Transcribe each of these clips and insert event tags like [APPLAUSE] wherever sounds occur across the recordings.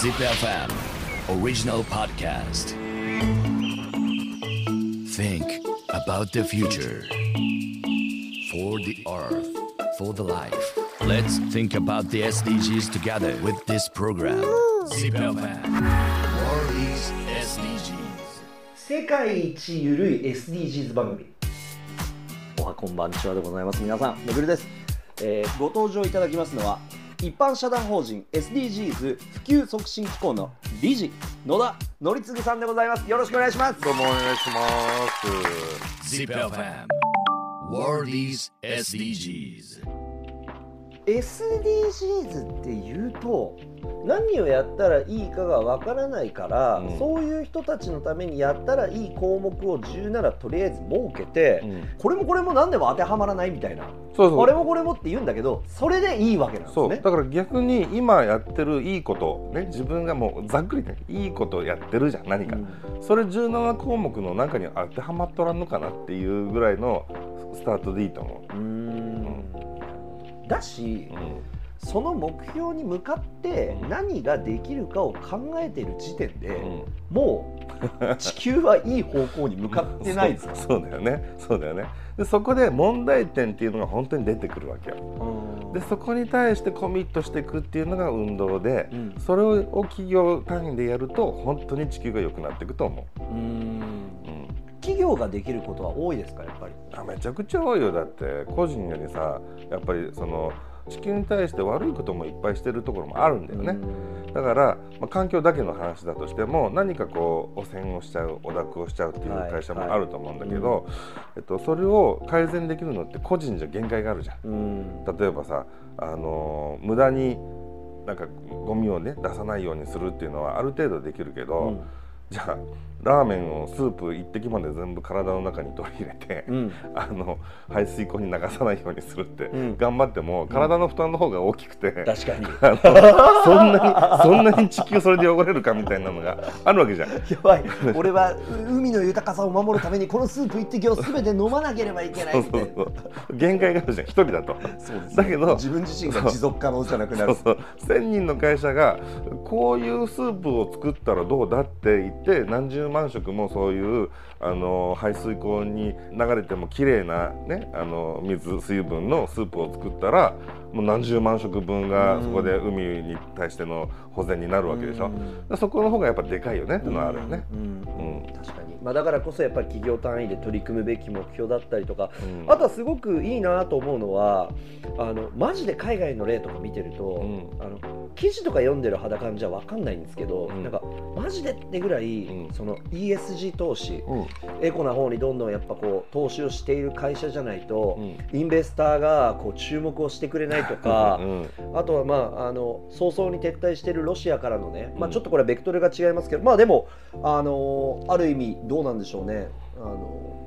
Zip FM original podcast. Think about the future. For the earth, for the life. Let's think about the SDGs together with this program. Zip FM World is SDGs. 世界一ゆるい SDGs 番組おはこんばんちはでございます皆さんめぐるです、えーご登場いただきますのは一般社団法人 SDGs 普及促進機構の理事野田則次さんでございます。よろしくお願いします。どうもお願いします。Zip FM World is SDGs. っていうと何をやったらいいかがわからないから、うん。そういう人たちのためにやったらいい項目を17とりあえず設けて、うん。これもこれも何でも当てはまらないみたいな。そうそう。これもこれもって言うんだけどそれでいいわけなんですそう。ねだから逆に今やってるいいことね自分がもうざっくりねいいことやってるじゃん何か、それ17項目の中に当てはまっとらんのかなっていうぐらいのスタートでいいと思う。ーんだしう、うんその目標に向かって何ができるかを考えている時点で、うん。もう地球はいい方向に向かってないですかそうそうだよね。そうだよね。でそこで問題点っていうのが本当に出てくるわけよ。でそこに対してコミットしていくっていうのが運動で、うん。それを企業単位でやると本当に地球が良くなっていくと思う、うん企業ができることは多いですかやっぱり？あめちゃくちゃ多いよ。だって個人よりさやっぱりその地球に対して悪いこともいっぱいしてるところもあるんだよね、だから、まあ、環境だけの話だとしても何かこう汚染をしちゃう汚濁をしちゃうっていう会社もあると思うんだけど、えっと、それを改善できるのって個人じゃ限界があるじゃん。うん。例えばさ、あのー無駄になんかゴミをね出さないようにするっていうのはある程度できるけど、うん。じゃあラーメンをスープ一滴まで全部体の中に取り入れて、うん。あの排水溝に流さないようにするって、うん。頑張っても体の負担の方が大きくて、確かに。[LAUGHS] そんなにそんなに地球それで汚れるかみたいなのがあるわけじゃん。[LAUGHS] やばい。俺は海の豊かさを守るためにこのスープ一滴を全て飲まなければいけないそうそうそう。限界があるじゃん。一人だと。そうですだけど自分自身が持続可能じゃなくなる。そうそう。1,000人の会社がこういうスープを作ったらどうだって言って何十万食もそういうあの排水溝に流れても綺麗なねあの水水分のスープを作ったらもう何十万食分がそこで海に対しての保全になるわけでしょ。うん。そこの方がやっぱでかいよねっていうのはあるよね。うん。うん。確かに、まあ、だからこそやっぱり企業単位で取り組むべき目標だったりとか、うん。あとはすごくいいなと思うのはあのマジで海外の例とか見てると、うん。あの記事とか読んでる肌感じゃ分かんないんですけど、うん。なんかマジでってぐらい、うん。その ESG 投資うん。エコな方にどんどんやっぱこう投資をしている会社じゃないと、うん。インベスターがこう注目をしてくれないとか、[LAUGHS] うん。あとはまああの早々に撤退しているロシアからのね、まあ、うん。ちょっとこれはベクトルが違いますけど、まあでもあのある意味どうなんでしょうねあの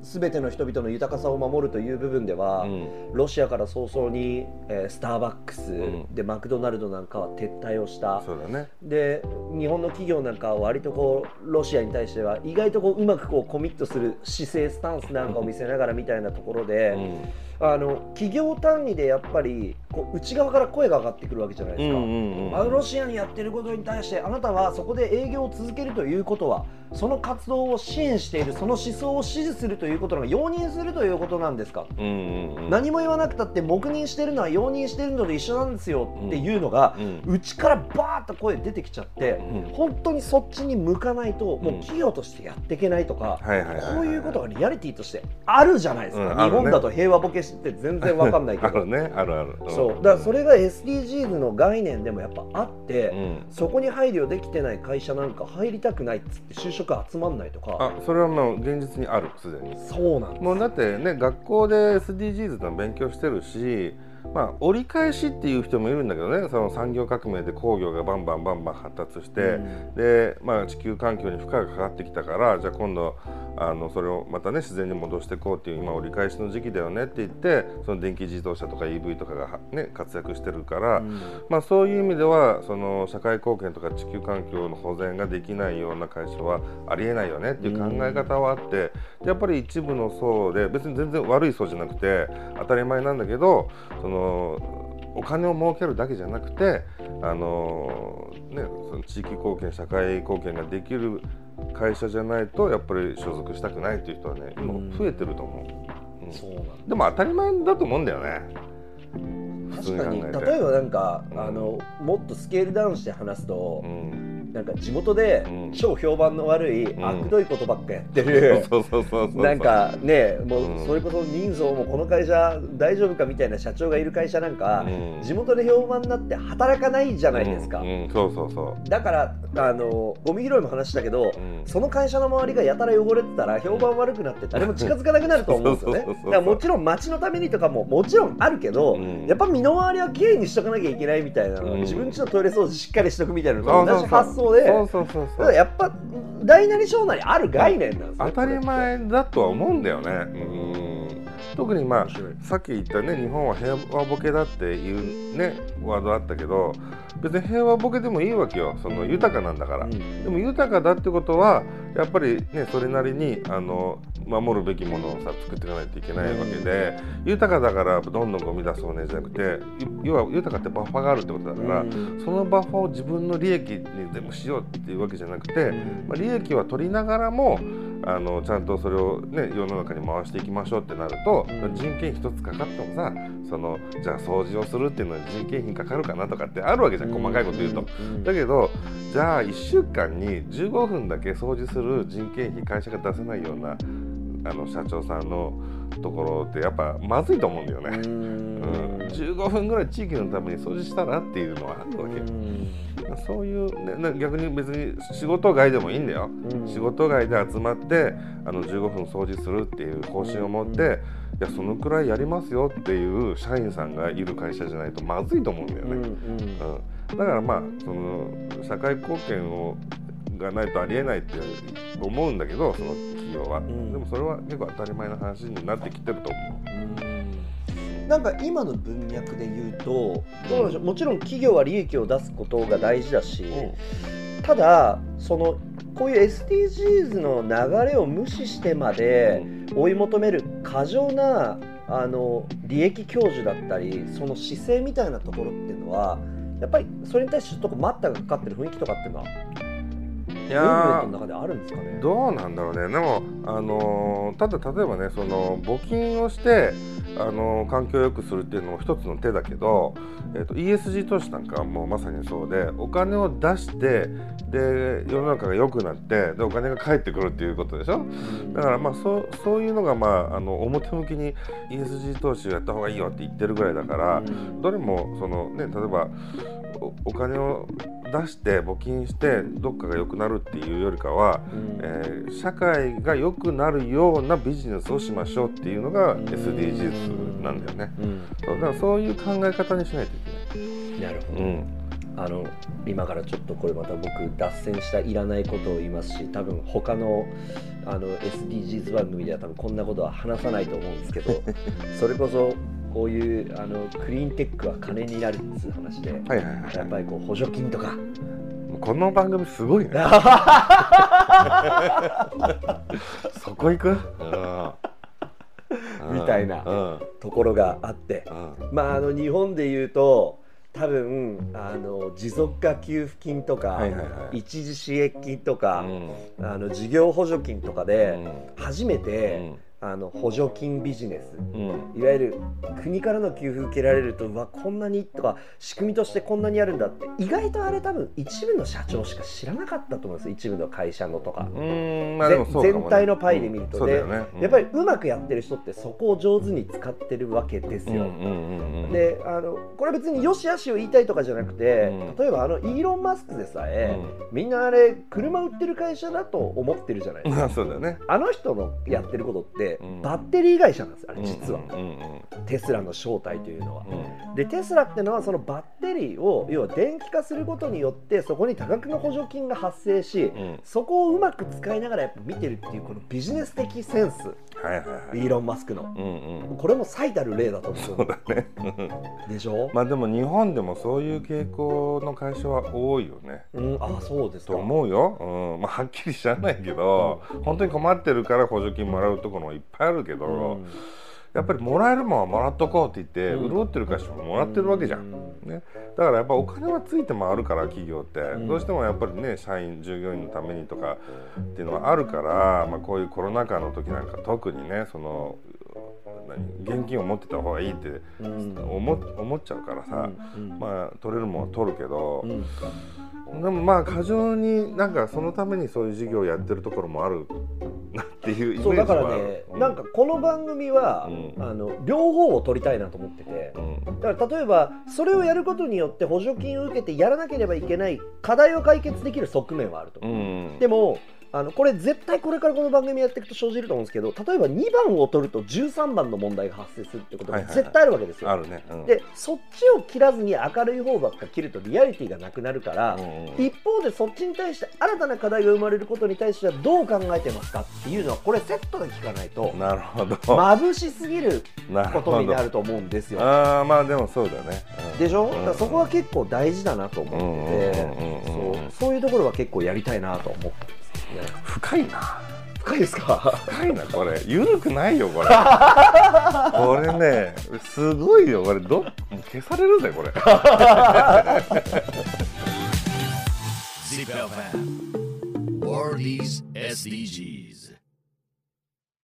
全ての人々の豊かさを守るという部分では、うんロシアから早々に、えースターバックス、んでマクドナルドなんかは撤退をしたそうだね。で日本の企業なんかは割とこうロシアに対しては意外とこううまくこうコミットする姿勢スタンスなんかを見せながらみたいなところで。うんあの企業単位でやっぱりこう内側から声が上がってくるわけじゃないですか、うんうんうんあのロシアにやってることに対してあなたはそこで営業を続けるということはその活動を支援しているその思想を支持するということなの容認するということなんですか、うんうんうん。何も言わなくたって黙認してるのは容認してるので一緒なんですよっていうのが、うん内からバーッと声出てきちゃって、うん本当にそっちに向かないと、もううん企業としてやっていけないとか、こういうことがリアリティとしてあるじゃないですか、日本だと平和ボケして全然わかんないけ [LAUGHS] あどるね。あるある。ん。そう。だからそれが SDGs の概念でもやっぱあって、うん。そこに配慮できてない会社なんか入りたくないっつって就職集まんないとか。あそれはもう現実にあるすでに。そうなんですもうだってね学校で SDGs の勉強してるしまあ折り返しっていう人もいるんだけどね。その産業革命で工業がバンバンバンバン発達して、うん。で、まあ、地球環境に負荷がかかってきたからじゃあ今度あのそれをまたね自然に戻していこうっていう今折り返しの時期だよねって言ってその電気自動車とか EV とかがはね活躍してるから、うん。まあ、そういう意味ではその社会貢献とか地球環境の保全ができないような会社はありえないよねっていう考え方はあってやっぱり一部の層で別に全然悪い層じゃなくて当たり前なんだけどそのお金を儲けるだけじゃなくてあの、ね、その地域貢献社会貢献ができる会社じゃないとやっぱり所属したくないっていう人はね今増えてると思う、うん、そうなんだでも当たり前だと思うんだよね。確かに。例えばなんか、うん。あのもっとスケールダウンして話すとう、んなんか地元でうん。超評判の悪い、ん。あくどいことばっかやってる、なんかねもうそれこそ人相もこの会社大丈夫かみたいな社長がいる会社なんか、うん。地元で評判になって働かないじゃないですか、うん。うん。そうそうそだからあのゴミ拾いも話したけど、その会社の周りがやたら汚れてたら評判悪くなって誰も近づかなくなると思うんですよね。だからもちろん街のためにとかももちろんあるけど、うん。やっぱ身の回りはきれいにしとかなきゃいけないみたいな自分家のトイレ掃除しっかりしとくみたいなのと同じ発想でそうそうそうだそう。やっぱ大なり小なりある概念なんですね当たり前だとは思うんだよね。うん。特にまあさっき言ったね日本は平和ボケだっていうねワードあったけど別に平和ボケでもいいわけよ。その豊かなんだから。うん。でも豊かだってことはやっぱりねそれなりにあの守るべきものをさ作っていかないといけないわけで、豊かだからどんどんゴミ出そうねじゃなくてい要は豊かってバッファがあるってことだから、うん。そのバッファを自分の利益にでもしようっていうわけじゃなくて、まあ、利益は取りながらもあのちゃんとそれを、ね、世の中に回していきましょうってなると、うん。人件費一つかかってもさそのじゃあ掃除をするっていうのに人件費かかるかなとかってあるわけじゃん細かいこと言うと。ん。だけどじゃあ1週間に15分だけ掃除する人件費会社が出せないようなあの社長さんのところってやっぱまずいと思うんだよね。ううんん15分ぐらい地域のために掃除したらっていうのはあるわけよ。そういう、ね、な逆に別に仕事外でもいいんだよ。うん仕事外で集まってあの15分掃除するっていう方針を持って、いやそのくらいやりますよっていう社員さんがいる会社じゃないとまずいと思うんだよね。うんうんうん、だからまあその社会貢献をがないとありえないって思うんだけどその企業は、ん。でもそれは結構当たり前の話になってきてると思なんか今の文脈で言うとどうなん。でしょうもちろん企業は利益を出すことが大事だし、ただそのこういう SDGs の流れを無視してまで追い求める過剰なあの利益享受だったりその姿勢みたいなところっていうのはやっぱりそれに対してちょっと待ったがかかってる雰囲気とかっていうのはう。いムーブメンやトの中であるんですかね。ーどうなんだろうね。でも、あのーただ例えばねその募金をして、あのー環境を良くするっていうのも一つの手だけど、えー、と ESG 投資なんかはもうまさにそうでお金を出してで世の中が良くなってでお金が返ってくるっていうことでしょ。だからまあそうそういうのがまああの表向きに ESG 投資をやった方がいいよって言ってるぐらいだから、うん。どれもそのね例えばおお金を出して募金してどっかが良くなるっていうよりかは、うん。えー社会が良くなるようなビジネスをしましょうっていうのがうん。SDGs なんだよね。うん。だからそういう考え方にしないといなるほど、けない。うん。あの今からちょっとこれまた僕脱線したいらないことを言いますし多分他のあの SDGs 番組では多分こんなことは話さないと思うんですけど [LAUGHS] それこそこういうあのクリーンテックは金になるっていう話で、はいはいはい。やっぱりこう補助金とか。この番組すごいね。[LAUGHS] そこ行く、うん。みたいなうん。ところがあって。うん。まああの日本で言うと多分あの持続化給付金とか、はいはいはい。一時支援金とか、うん。あの事業補助金とかで初めうて、んあの補助金ビジネス。うん。いわゆる国からの給付受けられるとうわこんなにとか仕組みとしてこんなにあるんだって。意外とあれ多分一部の社長しか知らなかったと思うんです一部の会社のとか。うんまあでもそうかもね。全体のパイで見るとうんそうだよね。うんやっぱりうまくやってる人ってそこを上手に使ってるわけですよ。であのこれ別によしあしを言いたいとかじゃなくて、うん。例えばあのイーロン・マスクでさえ、みんなあれ車売ってる会社だと思ってるじゃないですか。まあそうだよね。あの人のやってることって、うん。バッテリー会社なんですよあれ実は、テスラの正体というのは。うん。でテスラってのはそのバッテリーを要は電気化することによってそこに多額の補助金が発生し、うん。そこをうまく使いながらやっぱ見てるっていうこのビジネス的センス。はいはいはい。イーロン・マスクの。うんうん。これも最たる例だと思そうだねうでしょ、まあでも日本でもそういう傾向の会社は多いよね。うん、あそうですか。と思うよ、うん。まあ、はっきり知らないけど、本当に困ってるから補助金もらうところもいっぱいあるけど、うん。やっぱりもらえるもんはもらっとこうって言って、うん。潤ってる会社ももらってるわけじゃん、ね、だからやっぱお金はついて回るから企業って、ん。どうしてもやっぱりね社員従業員のためにとかっていうのはあるから、まあ、こういうコロナ禍の時なんか特にねその何現金を持ってた方がいいってうん。思思っちゃうからさ、うん。まあ取れるもんは取るけどう、ん。でもまあ過剰になんかそのためにそういう事業をやってるところもあるなっていうそうだからね、うなんかこの番組は、うん。あの両方を取りたいなと思ってて。うん。だから例えばそれをやることによって補助金を受けてやらなければいけない課題を解決できる側面はあると、うん。でもあのこれ絶対これからこの番組やっていくと生じると思うんですけど例えば2番を取ると13番の問題が発生するってことがはいはいはい。絶対あるわけですよ、あるね、うん、でそっちを切らずに明るい方ばっか切るとリアリティがなくなるから、うんうん一方でそっちに対して新たな課題が生まれることに対してはどう考えてますかっていうのはこれセットで聞かないとなるほど、眩しすぎることになると思うんですよ。ああまあでもそうだね、うん。でしょ、うん。だからそこは結構大事だなと思ってうんうんうんうんそうそういうところは結構やりたいなと思って深いな。深いですか？深いなこれ。緩くないよこれ。[LAUGHS] これねすごいよ。これど消されるぜこれ。[LAUGHS] ZipFM World is SDGs